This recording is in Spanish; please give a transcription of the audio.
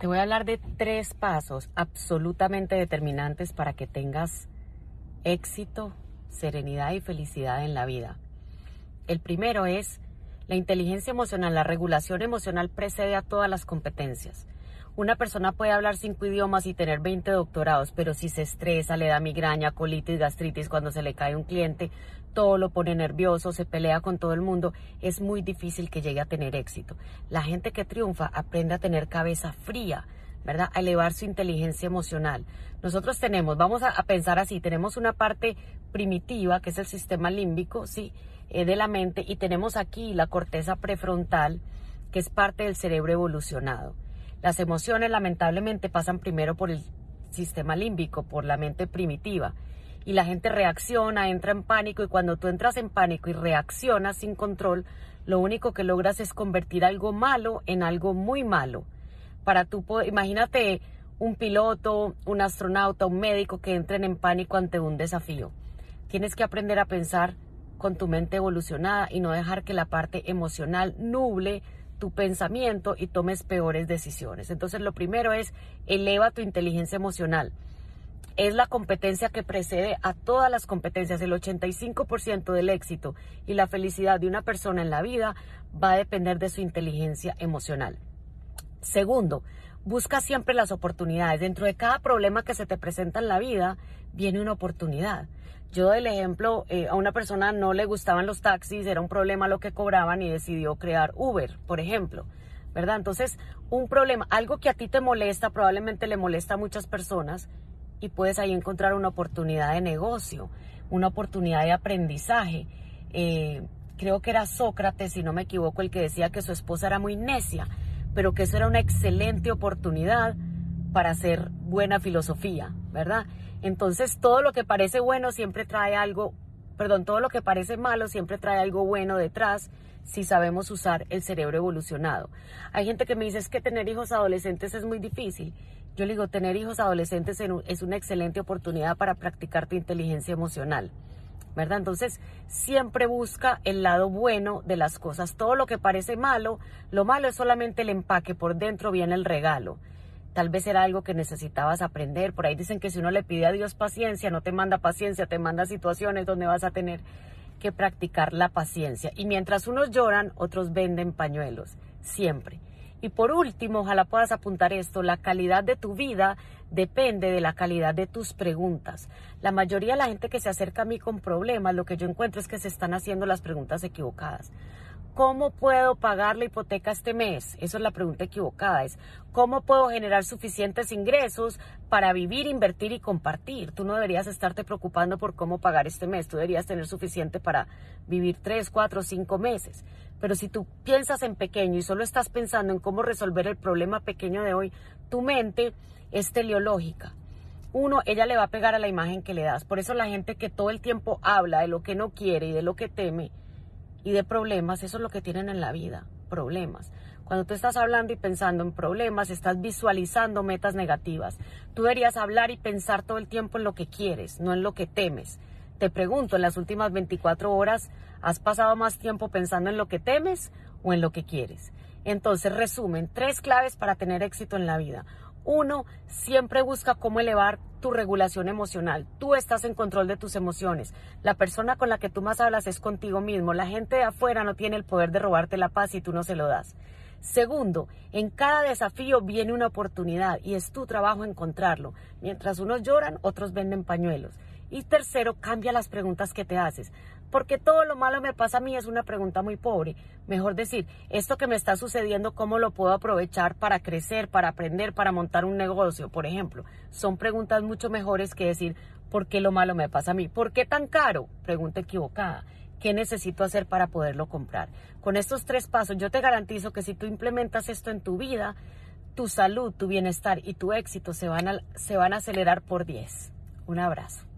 Te voy a hablar de tres pasos absolutamente determinantes para que tengas éxito, serenidad y felicidad en la vida. El primero es la inteligencia emocional. La regulación emocional precede a todas las competencias. Una persona puede hablar cinco idiomas y tener 20 doctorados, pero si se estresa, le da migraña, colitis, gastritis cuando se le cae un cliente, todo lo pone nervioso, se pelea con todo el mundo, es muy difícil que llegue a tener éxito. La gente que triunfa aprende a tener cabeza fría, ¿verdad? A elevar su inteligencia emocional. Nosotros tenemos, vamos a, pensar así, tenemos una parte primitiva, que es el sistema límbico, ¿sí? Eh, de la mente, y tenemos aquí la corteza prefrontal, que es parte del cerebro evolucionado. Las emociones lamentablemente pasan primero por el sistema límbico, por la mente primitiva. Y la gente reacciona, entra en pánico y cuando tú entras en pánico y reaccionas sin control, lo único que logras es convertir algo malo en algo muy malo. Para tú, imagínate un piloto, un astronauta, un médico que entren en pánico ante un desafío. Tienes que aprender a pensar con tu mente evolucionada y no dejar que la parte emocional nuble tu pensamiento y tomes peores decisiones. Entonces lo primero es eleva tu inteligencia emocional. Es la competencia que precede a todas las competencias. El 85% del éxito y la felicidad de una persona en la vida va a depender de su inteligencia emocional. Segundo, busca siempre las oportunidades. Dentro de cada problema que se te presenta en la vida viene una oportunidad. Yo el ejemplo, eh, a una persona no le gustaban los taxis, era un problema lo que cobraban y decidió crear Uber, por ejemplo. ¿Verdad? Entonces, un problema, algo que a ti te molesta, probablemente le molesta a muchas personas y puedes ahí encontrar una oportunidad de negocio, una oportunidad de aprendizaje. Eh, creo que era Sócrates, si no me equivoco, el que decía que su esposa era muy necia, pero que eso era una excelente oportunidad para hacer buena filosofía, ¿verdad? Entonces todo lo que parece bueno siempre trae algo, perdón, todo lo que parece malo siempre trae algo bueno detrás si sabemos usar el cerebro evolucionado. Hay gente que me dice es que tener hijos adolescentes es muy difícil. Yo le digo, tener hijos adolescentes es una excelente oportunidad para practicar tu inteligencia emocional. ¿verdad? Entonces, siempre busca el lado bueno de las cosas. Todo lo que parece malo, lo malo es solamente el empaque, por dentro viene el regalo. Tal vez era algo que necesitabas aprender. Por ahí dicen que si uno le pide a Dios paciencia, no te manda paciencia, te manda situaciones donde vas a tener que practicar la paciencia. Y mientras unos lloran, otros venden pañuelos. Siempre. Y por último, ojalá puedas apuntar esto, la calidad de tu vida depende de la calidad de tus preguntas. La mayoría de la gente que se acerca a mí con problemas, lo que yo encuentro es que se están haciendo las preguntas equivocadas. ¿Cómo puedo pagar la hipoteca este mes? Esa es la pregunta equivocada. Es ¿cómo puedo generar suficientes ingresos para vivir, invertir y compartir? Tú no deberías estarte preocupando por cómo pagar este mes. Tú deberías tener suficiente para vivir tres, cuatro, cinco meses. Pero si tú piensas en pequeño y solo estás pensando en cómo resolver el problema pequeño de hoy, tu mente es teleológica. Uno, ella le va a pegar a la imagen que le das. Por eso la gente que todo el tiempo habla de lo que no quiere y de lo que teme, y de problemas, eso es lo que tienen en la vida, problemas. Cuando tú estás hablando y pensando en problemas, estás visualizando metas negativas. Tú deberías hablar y pensar todo el tiempo en lo que quieres, no en lo que temes. Te pregunto, en las últimas 24 horas, ¿has pasado más tiempo pensando en lo que temes o en lo que quieres? Entonces, resumen, tres claves para tener éxito en la vida. Uno, siempre busca cómo elevar tu regulación emocional. Tú estás en control de tus emociones. La persona con la que tú más hablas es contigo mismo. La gente de afuera no tiene el poder de robarte la paz y tú no se lo das. Segundo, en cada desafío viene una oportunidad y es tu trabajo encontrarlo. Mientras unos lloran, otros venden pañuelos. Y tercero, cambia las preguntas que te haces. Porque todo lo malo me pasa a mí es una pregunta muy pobre. Mejor decir, esto que me está sucediendo, ¿cómo lo puedo aprovechar para crecer, para aprender, para montar un negocio, por ejemplo? Son preguntas mucho mejores que decir, ¿por qué lo malo me pasa a mí? ¿Por qué tan caro? Pregunta equivocada. ¿Qué necesito hacer para poderlo comprar? Con estos tres pasos yo te garantizo que si tú implementas esto en tu vida, tu salud, tu bienestar y tu éxito se van a, se van a acelerar por 10. Un abrazo.